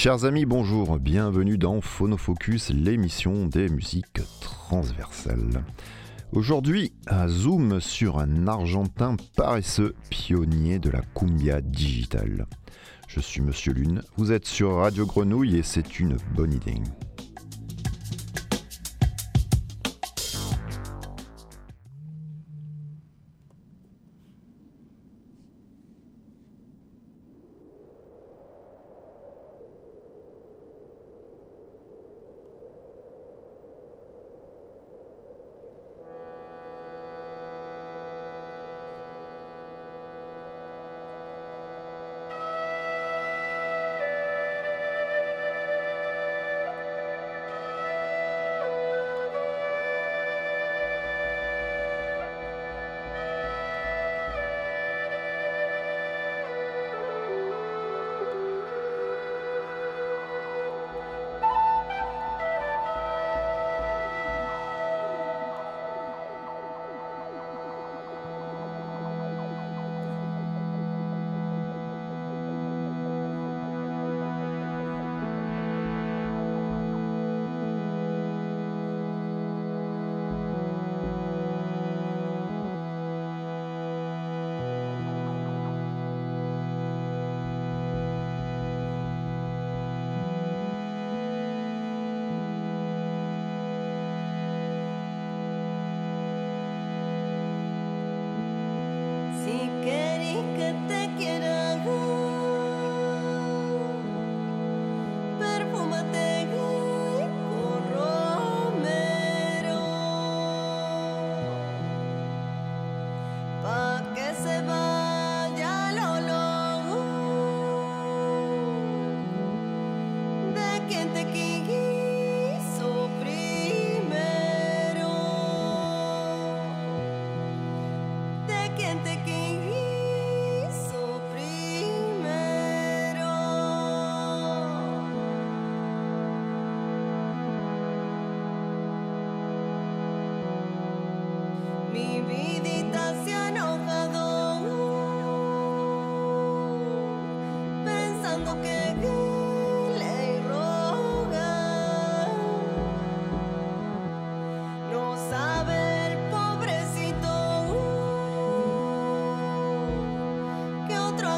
Chers amis, bonjour, bienvenue dans Phonofocus, l'émission des musiques transversales. Aujourd'hui, un zoom sur un Argentin paresseux, pionnier de la cumbia digitale. Je suis Monsieur Lune, vous êtes sur Radio Grenouille et c'est une bonne idée.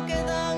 quedar.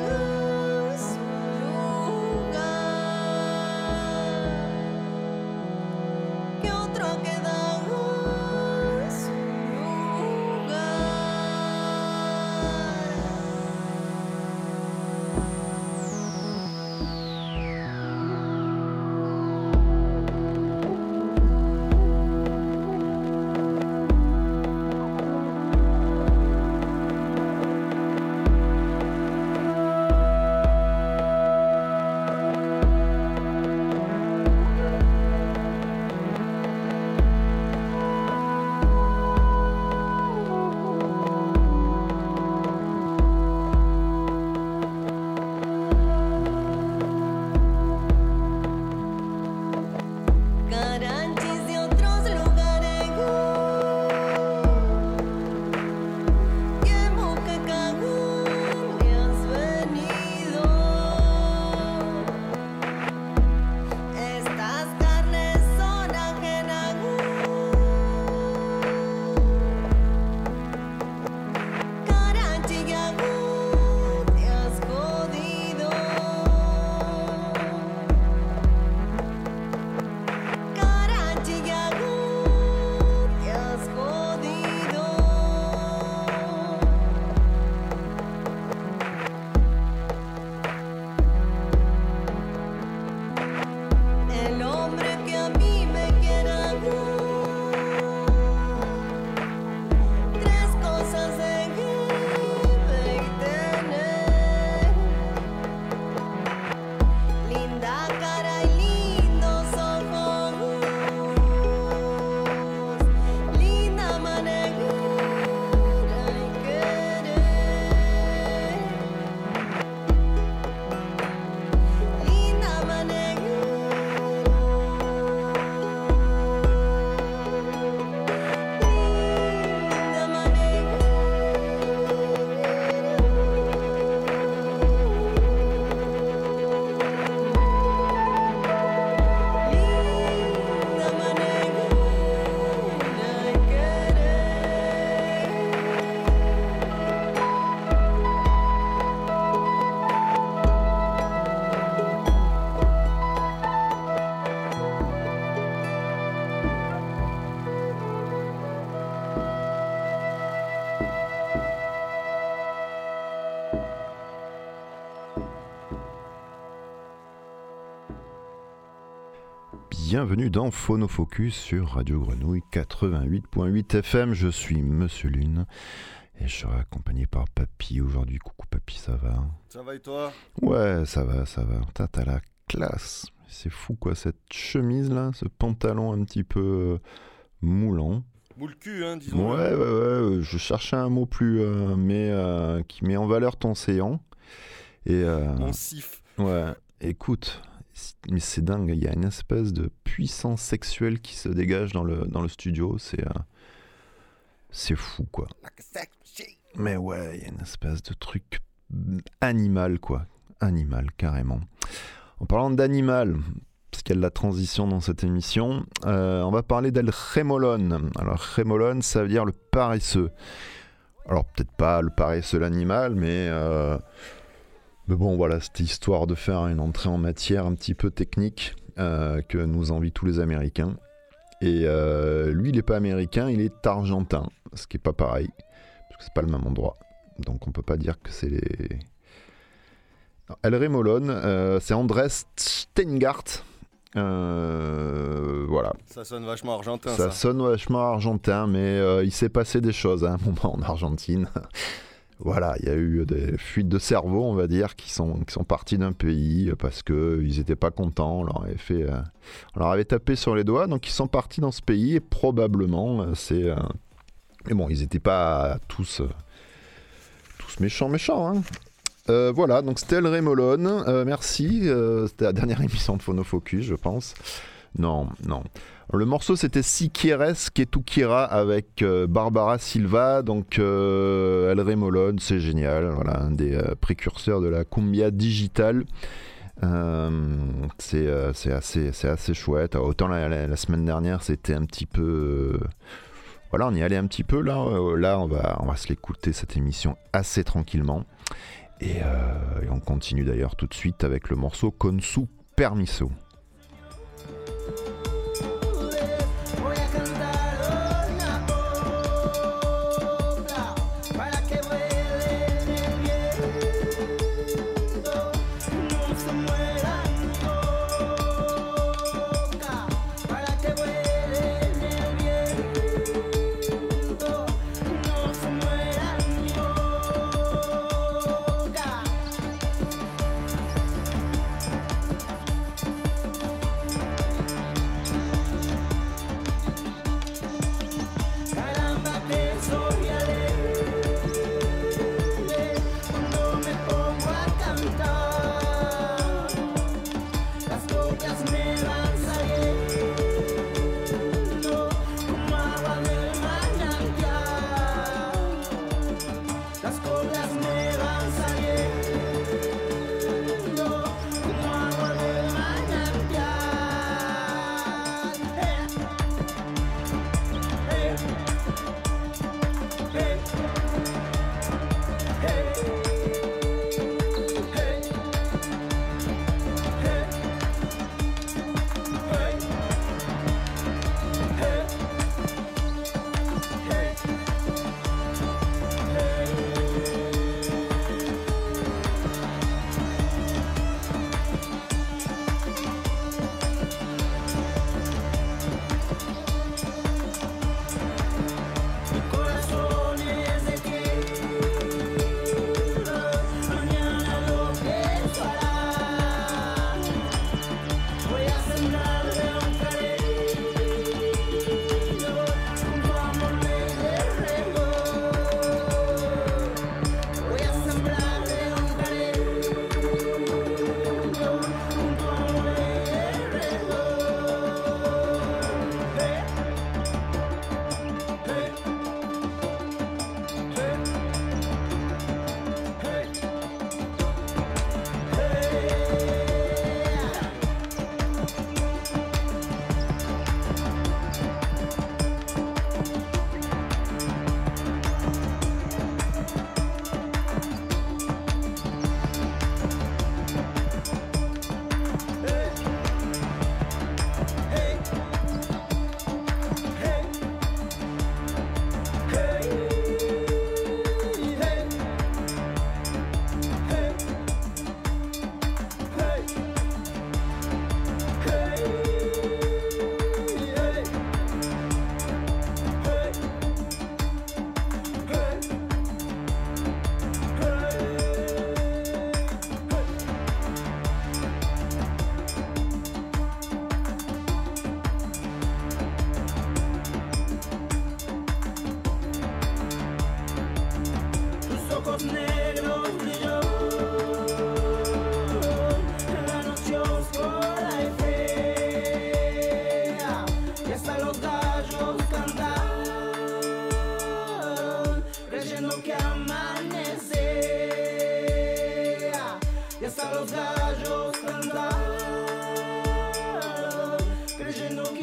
Bienvenue dans Phonofocus sur Radio Grenouille 88.8 FM. Je suis Monsieur Lune et je serai accompagné par Papy aujourd'hui. Coucou Papy, ça va? Ça va et toi? Ouais, ça va, ça va. T'as la classe. C'est fou quoi, cette chemise là, ce pantalon un petit peu euh, moulant. Moule cul, hein, disons. Ouais, ouais, ouais, je cherchais un mot plus, euh, mais euh, qui met en valeur ton séant. Et, Mon sif. Ouais, écoute, mais c'est dingue, il y a une espèce de puissance sexuelle qui se dégage dans le, dans le studio, c'est c'est fou quoi. Mais ouais, il y a une espèce de truc animal quoi, animal carrément. En parlant d'animal, parce qu'il y a de la transition dans cette émission, euh, on va parler d'El Remolon. Alors Remolon, ça veut dire le paresseux. Alors peut-être pas le paresseux l'animal, mais... Euh, mais bon, voilà, c'était histoire de faire une entrée en matière un petit peu technique euh, que nous envient tous les Américains. Et lui, il n'est pas américain, il est argentin, ce qui n'est pas pareil, parce que c'est pas le même endroit. Donc on peut pas dire que c'est les... El Remolon, c'est Andrés Steingart, euh, voilà. Ça sonne vachement argentin. Ça, sonne vachement argentin, mais euh, il s'est passé des choses à un moment en Argentine. Voilà, il y a eu des fuites de cerveau, on va dire, qui sont, qui sont partis d'un pays parce qu'ils n'étaient pas contents. On leur, avait fait, euh, on leur avait tapé sur les doigts, donc ils sont partis dans ce pays et probablement c'est. mais bon, ils n'étaient pas tous, tous méchants, méchants. Hein. Euh, voilà, donc c'était El Remolone. Euh, merci. Euh, c'était la dernière émission de Phonofocus, je pense. Non, non. Le morceau c'était Si Quieres que tu avec Barbara Silva. Donc El Remolone, c'est génial. Voilà, un des précurseurs de la cumbia digitale. c'est assez, assez chouette. Autant la, semaine dernière, c'était un petit peu. voilà, on y allait un petit peu. Là, là on, va, on va se l'écouter cette émission assez tranquillement. Euh, et, on continue d'ailleurs tout de suite avec le morceau Konsu Permiso.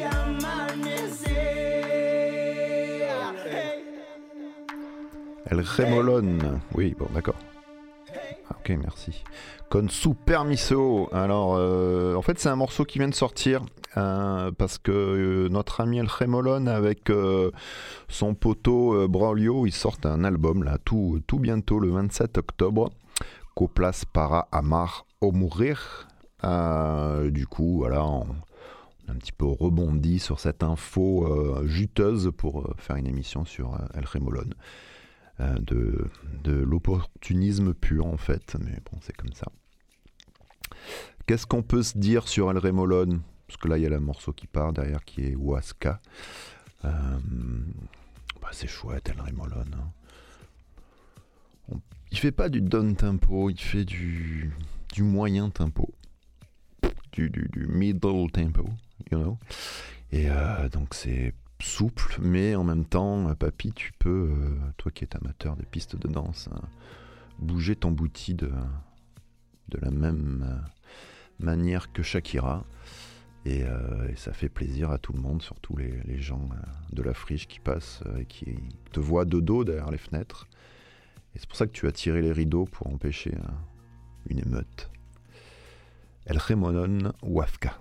Creyendo que amanecía. Hey. El Remolon. Oui, bon, d'accord. Ah, ok, merci. Con su permiso. Alors, euh, en fait, c'est un morceau qui vient de sortir euh, parce que euh, notre ami El Remolon avec son poteau Braulio, ils sortent un album là, tout, bientôt, le 27 octobre. Coplas para amar o mourir. Du coup, voilà, un petit peu rebondi sur cette info euh, juteuse pour euh, faire une émission sur euh, El Remolon. De, de l'opportunisme pur en fait, mais bon c'est comme ça. Qu'est-ce qu'on peut se dire sur El Remolon Parce que là il y a le morceau qui part derrière qui est Huasca. Bah, c'est chouette El Remolon. hein. On- il fait pas du down tempo, il fait du, du moyen tempo. Du, du middle tempo, Et euh, donc c'est souple, mais en même temps, euh, papy, tu peux, euh, toi qui es amateur de pistes de danse, hein, bouger ton bouti de, de la même manière que Shakira. Et, ça fait plaisir à tout le monde, surtout les, les gens de la friche qui passent et qui te voient de dos derrière les fenêtres. Et c'est pour ça que tu as tiré les rideaux pour empêcher une émeute. El Remonon Wafka.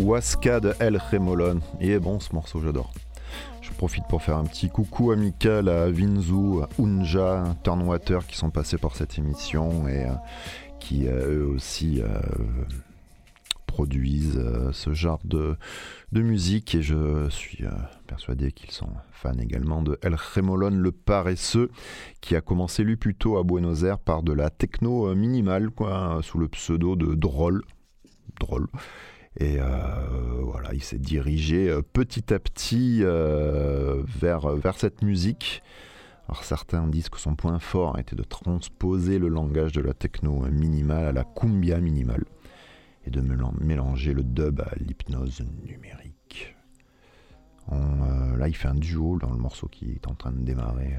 Huasca de El Remolon. Est bon ce morceau, j'adore. Je profite pour faire un petit coucou amical à Vinzu, Unja, Turnwater qui sont passés pour cette émission et euh, qui eux aussi produisent ce genre de, de, musique et je suis persuadé qu'ils sont fans également de El Remolon le paresseux qui a commencé lui plutôt à Buenos Aires par de la techno minimale quoi, sous le pseudo de Drôle. Drôle. Et euh, voilà, il s'est dirigé euh, petit à petit euh, vers, vers cette musique. Alors certains disent que son point fort été de transposer le langage de la techno minimale à la cumbia minimale et de mélanger le dub à l'hypnose numérique. là, il fait un duo dans le morceau qui est en train de démarrer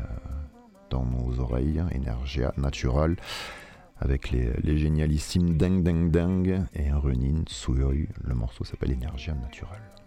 dans nos oreilles, Energia Natural avec les, génialissimes Dang Dang Dang et un Runin Suyoi. Le morceau s'appelle Énergie naturelle.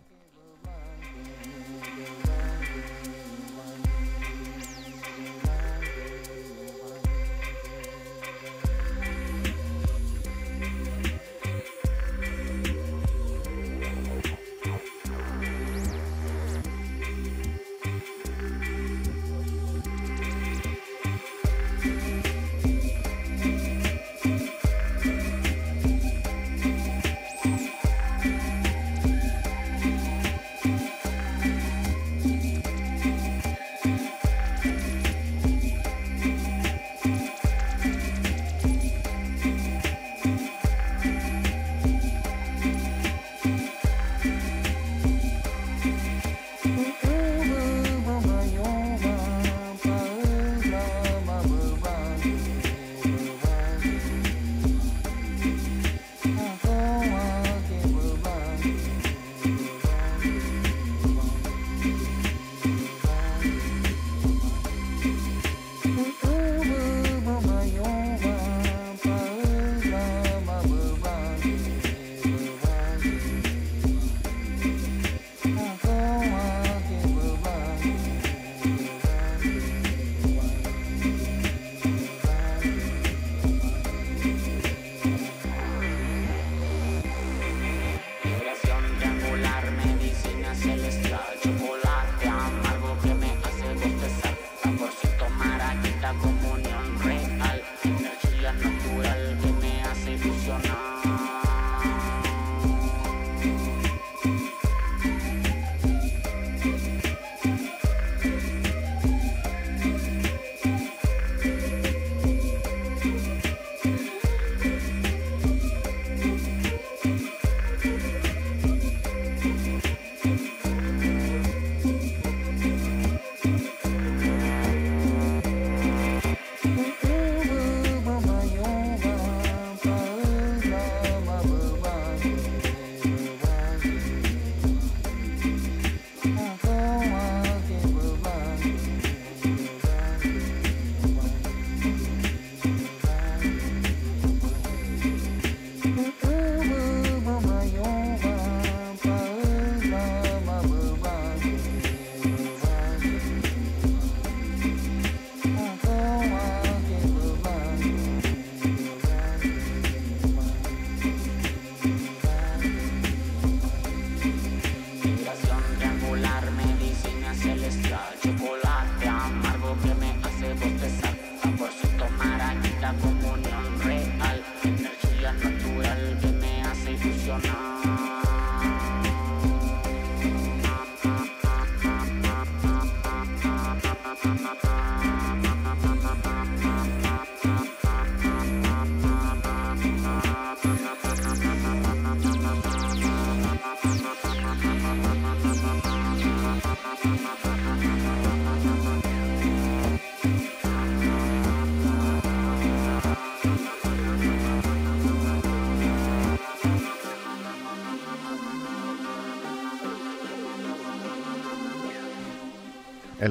El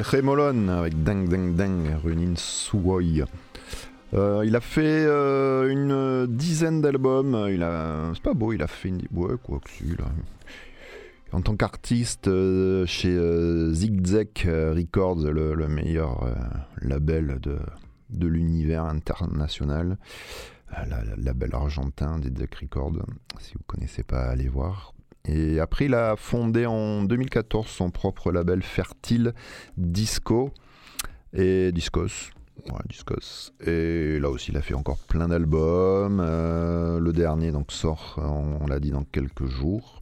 Remolon avec Dang Dang Dang, Runin Suoi. Euh, il a fait euh, une dizaine d'albums. Il a, c'est pas beau, il a fait une, ouais, quoi que. En tant qu'artiste euh, chez Zigzag Records, le, meilleur label de, de l'univers international, le label argentin Zigzag Records. Si vous connaissez pas, allez voir. Et après, il a fondé en 2014 son propre label Fertile Disco et Discos. Ouais, Discos. Et là aussi, il a fait encore plein d'albums. Euh, le dernier donc sort, on, l'a dit, dans quelques jours.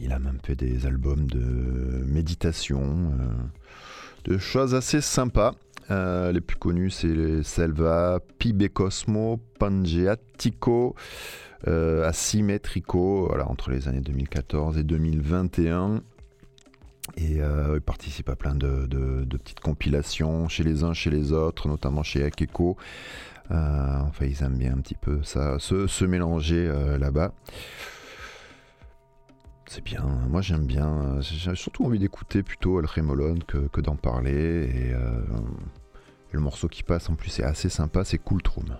Il a même fait des albums de méditation, euh, de choses assez sympas. Euh, les plus connus, c'est Selva, Pibe Cosmo, Pangeatico, euh, Asymmetrico, voilà, entre les années 2014 et 2021. Et euh, il participe à plein de, petites compilations chez les uns, chez les autres, notamment chez Akeko. Euh, enfin, ils aiment bien un petit peu ça, se, mélanger là-bas. C'est bien, moi j'aime bien. J'ai surtout envie d'écouter plutôt El Remolon que, que d'en parler. Et, le morceau qui passe en plus est assez sympa, c'est Cool Troom.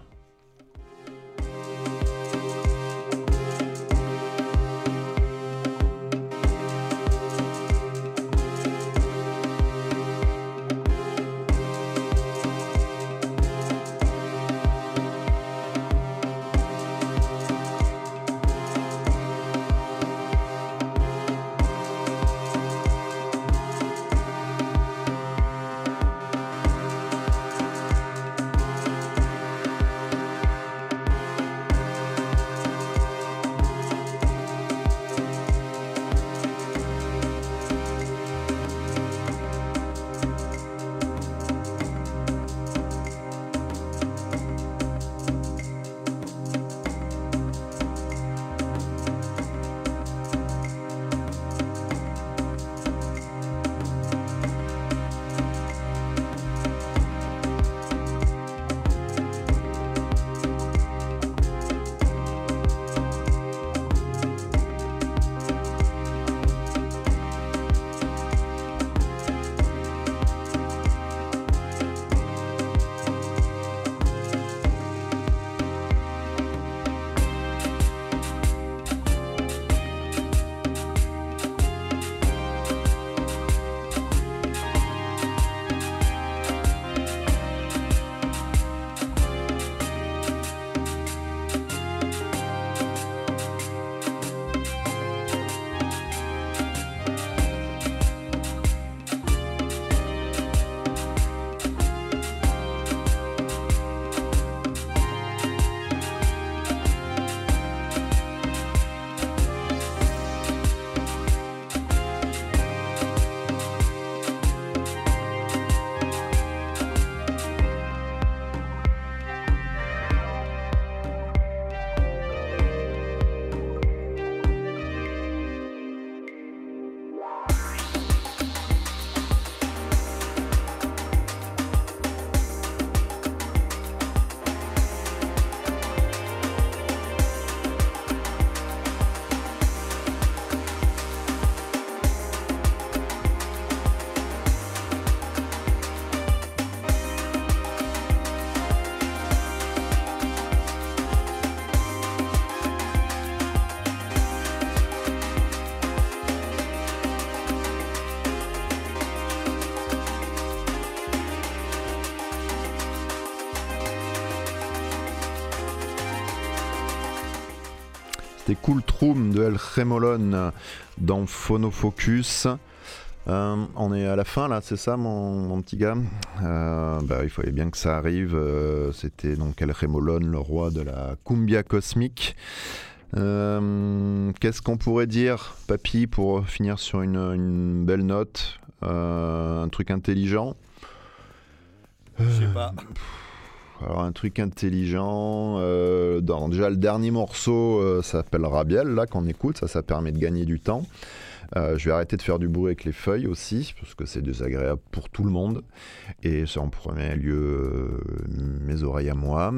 Cool Troom de El Remolon dans Phonofocus. Euh, on est à la fin là, c'est ça mon, petit gars? Euh, bah, Il fallait bien que ça arrive. Euh, c'était donc El Remolon, le roi de la cumbia cosmique. Qu'est-ce qu'on pourrait dire, papy, pour finir sur une, une belle note? Un truc intelligent? Je sais pas. Alors un truc intelligent. Euh, déjà le dernier morceau euh, s'appelle Rabiel, là qu'on écoute, ça, ça permet de gagner du temps. Euh, je vais arrêter de faire du bruit avec les feuilles aussi, parce que c'est désagréable pour tout le monde. Et c'est en premier lieu mes oreilles à moi.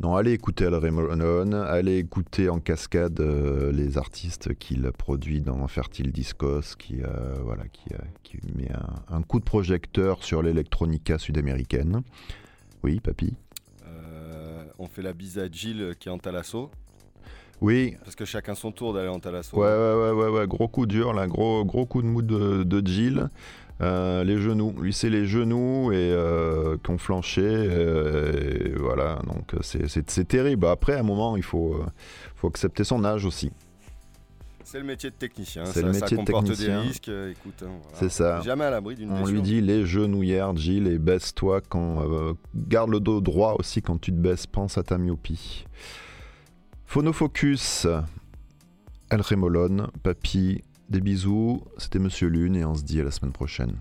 Non, allez écouter Al Raymond, allez écouter en cascade euh, les artistes qu'il produit dans Fertile Discos, qui, euh, voilà, qui, euh, qui met un, coup de projecteur sur l'électronica sud-américaine. Oui, papy? On fait la bise à Gilles qui est en Talasso. Oui. Parce que chacun son tour d'aller en Talasso. Ouais, ouais, ouais, ouais, gros coup dur, là, gros, gros coup de mou de, de Gilles. Euh, les genoux, lui c'est les genoux et euh, qui ont flanché, euh, voilà, donc c'est terrible. Après, à un moment, il faut, faut accepter son âge aussi. C'est le métier de technicien. C'est ça, le ça métier de comporte technicien. des risques. euh, Écoute, hein, voilà. C'est ça. Jamais à l'abri d'une On blessure. lui dit les genouillères, Gilles, et baisse-toi quand. euh, garde le dos droit aussi quand tu te baisses, pense à ta myopie. Phonofocus, El Remolone, Papy, des bisous, c'était Monsieur Lune et on se dit à la semaine prochaine.